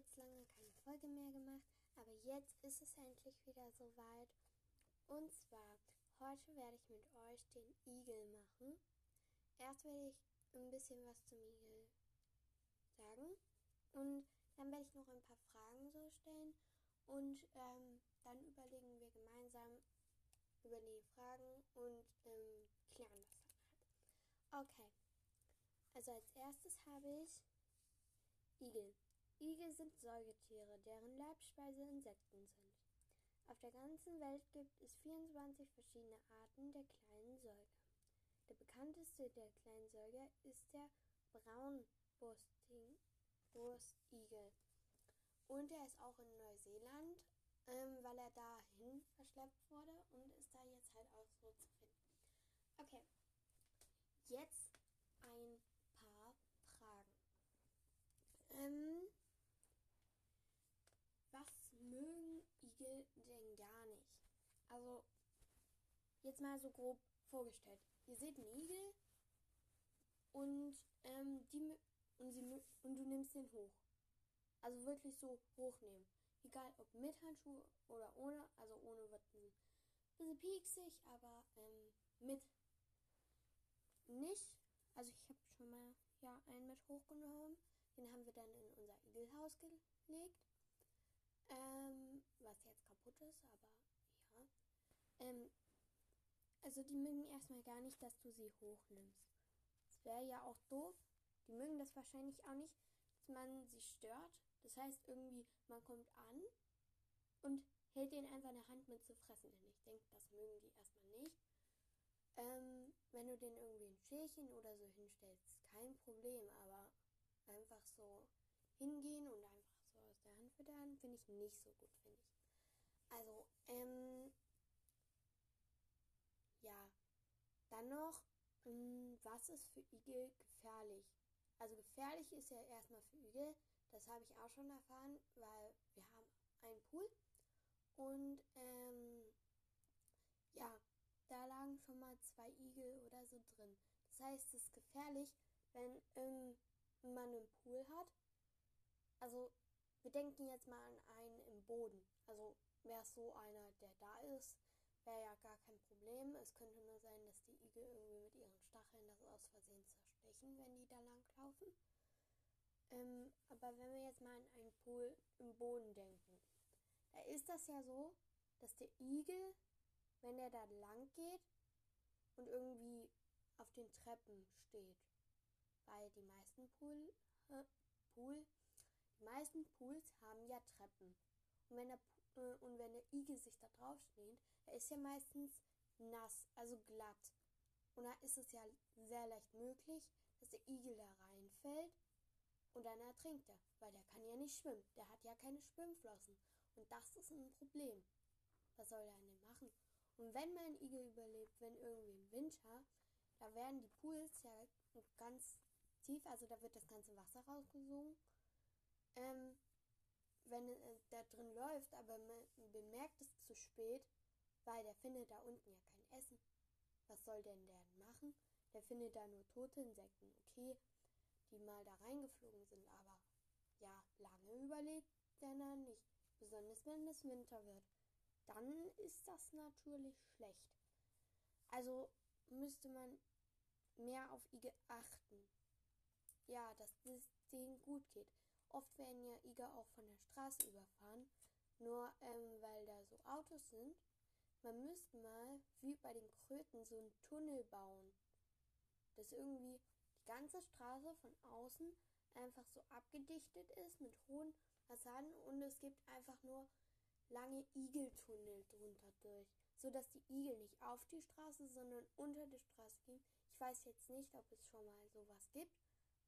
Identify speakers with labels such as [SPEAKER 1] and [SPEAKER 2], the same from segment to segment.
[SPEAKER 1] jetzt lange keine Folge mehr gemacht, aber jetzt ist es endlich wieder soweit. Und zwar, heute werde ich mit euch den Igel machen. Erst werde ich ein bisschen was zum Igel sagen und dann werde ich noch ein paar Fragen so stellen und ähm, dann überlegen wir gemeinsam über die Fragen und ähm, klären das dann halt. Okay, also als erstes habe ich Igel. Igel sind Säugetiere, deren Leibspeise Insekten sind. Auf der ganzen Welt gibt es 24 verschiedene Arten der kleinen Säuger. Der bekannteste der kleinen Säuger ist der Braunbrustigel. Und er ist auch in Neuseeland, ähm, weil er dahin verschleppt wurde und ist da jetzt halt auch so zu finden. Okay, jetzt ein paar Fragen. Ähm, was mögen Igel denn gar nicht? Also, jetzt mal so grob vorgestellt. Ihr seht Igel und, ähm, die, und, sie, und du nimmst den hoch. Also wirklich so hochnehmen. Egal ob mit Handschuhe oder ohne. Also ohne wird ein bisschen pieksig, aber ähm, mit nicht. Also ich habe schon mal ja einen mit hochgenommen. Den haben wir dann in unser Igelhaus gelegt. Ähm, was jetzt kaputt ist, aber. Ähm, also die mögen erstmal gar nicht, dass du sie hochnimmst. Das wäre ja auch doof. Die mögen das wahrscheinlich auch nicht, dass man sie stört. Das heißt irgendwie, man kommt an und hält denen einfach eine Hand mit zu fressen. Denn ich denke, das mögen die erstmal nicht. Ähm, wenn du den irgendwie ein Schälchen oder so hinstellst, kein Problem, aber einfach so hingehen und einfach so aus der Hand füttern, finde ich nicht so gut, finde ich. Also, ähm, ja, dann noch, ähm, was ist für Igel gefährlich? Also gefährlich ist ja erstmal für Igel, das habe ich auch schon erfahren, weil wir haben einen Pool und ähm, ja, da lagen schon mal zwei Igel oder so drin. Das heißt, es ist gefährlich, wenn ähm, man einen Pool hat. Also wir denken jetzt mal an einen im Boden. Also wäre es so einer, der da ist, wäre ja gar kein Problem. Es könnte nur sein, dass die Igel irgendwie mit ihren Stacheln das aus Versehen zerstechen, wenn die da lang laufen. Ähm, aber wenn wir jetzt mal an einen Pool im Boden denken, da ist das ja so, dass der Igel, wenn er da lang geht und irgendwie auf den Treppen steht, weil die meisten Pool, äh, Pool die meisten Pools haben ja Treppen. Und wenn der, äh, und wenn der Igel sich da drauf steht, er ist ja meistens nass, also glatt. Und da ist es ja sehr leicht möglich, dass der Igel da reinfällt und dann ertrinkt er, weil der kann ja nicht schwimmen. Der hat ja keine Schwimmflossen. Und das ist ein Problem. Was soll er denn machen? Und wenn mein Igel überlebt, wenn irgendwie im Winter, da werden die Pools ja ganz tief, also da wird das ganze Wasser rausgesogen. Ähm, wenn äh, da drin läuft, aber man bemerkt es zu spät, weil der findet da unten ja kein Essen. Was soll denn der machen? Der findet da nur tote Insekten. Okay, die mal da reingeflogen sind, aber ja, lange überlebt der dann nicht. Besonders wenn es Winter wird. Dann ist das natürlich schlecht. Also müsste man mehr auf Igel achten. Ja, dass es denen gut geht. Oft werden ja Iger auch von der Straße überfahren, nur ähm, weil da so Autos sind. Man müsste mal, wie bei den Kröten, so einen Tunnel bauen. Dass irgendwie die ganze Straße von außen einfach so abgedichtet ist mit hohen Fassaden und es gibt einfach nur lange Igeltunnel drunter durch, sodass die Igel nicht auf die Straße, sondern unter die Straße gehen. Ich weiß jetzt nicht, ob es schon mal sowas gibt.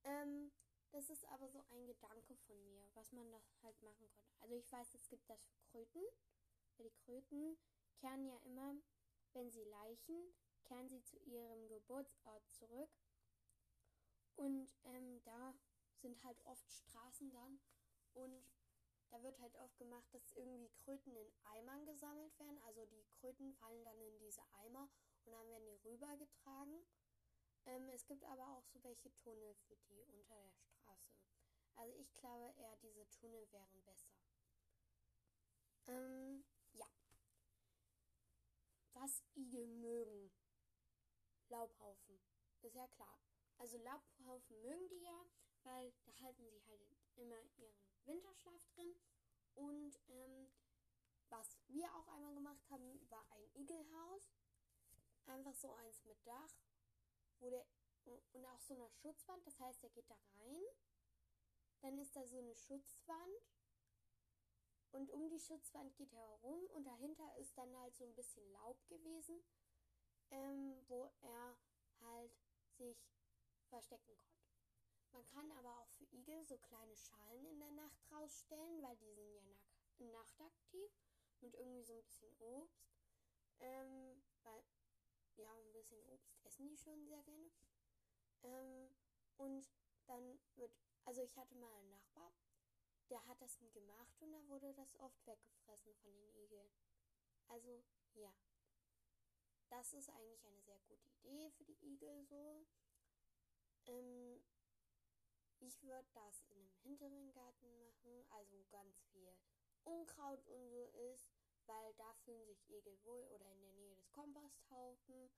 [SPEAKER 1] Ähm, das ist aber so ein Gedanke von mir, was man da halt machen konnte. Also ich weiß, es gibt das für Kröten. Weil die Kröten kehren ja immer, wenn sie leichen, kehren sie zu ihrem Geburtsort zurück. Und ähm, da sind halt oft Straßen dann. Und da wird halt oft gemacht, dass irgendwie Kröten in Eimern gesammelt werden. Also die Kröten fallen dann in diese Eimer und dann werden die rübergetragen. Ähm, es gibt aber auch so welche Tunnel für die unter der Straße. Also ich glaube eher, diese Tunnel wären besser. Ähm, ja. Was Igel mögen. Laubhaufen. Ist ja klar. Also Laubhaufen mögen die ja, weil da halten sie halt immer ihren Winterschlaf drin. Und ähm, was wir auch einmal gemacht haben, war ein Igelhaus. Einfach so eins mit Dach, wo der und auch so eine Schutzwand. Das heißt, er geht da rein. Dann ist da so eine Schutzwand. Und um die Schutzwand geht er herum und dahinter ist dann halt so ein bisschen Laub gewesen, ähm, wo er halt sich verstecken konnte. Man kann aber auch für Igel so kleine Schalen in der Nacht rausstellen, weil die sind ja nachtaktiv mit irgendwie so ein bisschen Obst. Ähm, weil, ja, ein bisschen Obst essen die schon sehr gerne. Ähm, und dann wird, also ich hatte mal einen Nachbar, der hat das gemacht und da wurde das oft weggefressen von den Igeln. Also, ja. Das ist eigentlich eine sehr gute Idee für die Igel so. Ähm, ich würde das in einem hinteren Garten machen, also ganz viel Unkraut und so ist, weil da fühlen sich Igel wohl oder in der Nähe des Komposthaufen.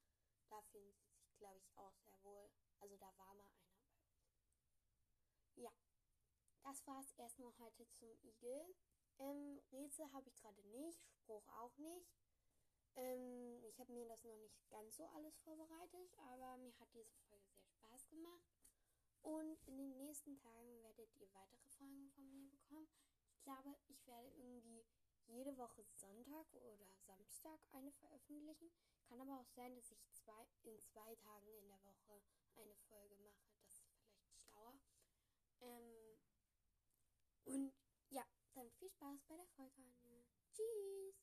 [SPEAKER 1] Da fühlen sie sich, glaube ich, auch sehr wohl. Also da war mal einer bei uns. Ja, das war es erstmal heute zum Igel. Ähm, Rätsel habe ich gerade nicht, Spruch auch nicht. Ähm, ich habe mir das noch nicht ganz so alles vorbereitet, aber mir hat diese Folge sehr Spaß gemacht. Und in den nächsten Tagen werdet ihr weitere Fragen von mir bekommen. Ich glaube, ich werde irgendwie jede Woche Sonntag oder Samstag eine veröffentlichen. Kann aber auch sein, dass ich zwei, in zwei Tagen in der Woche eine Folge mache. Das ist vielleicht schlauer. Ähm, und ja, dann viel Spaß bei der Folge. Tschüss!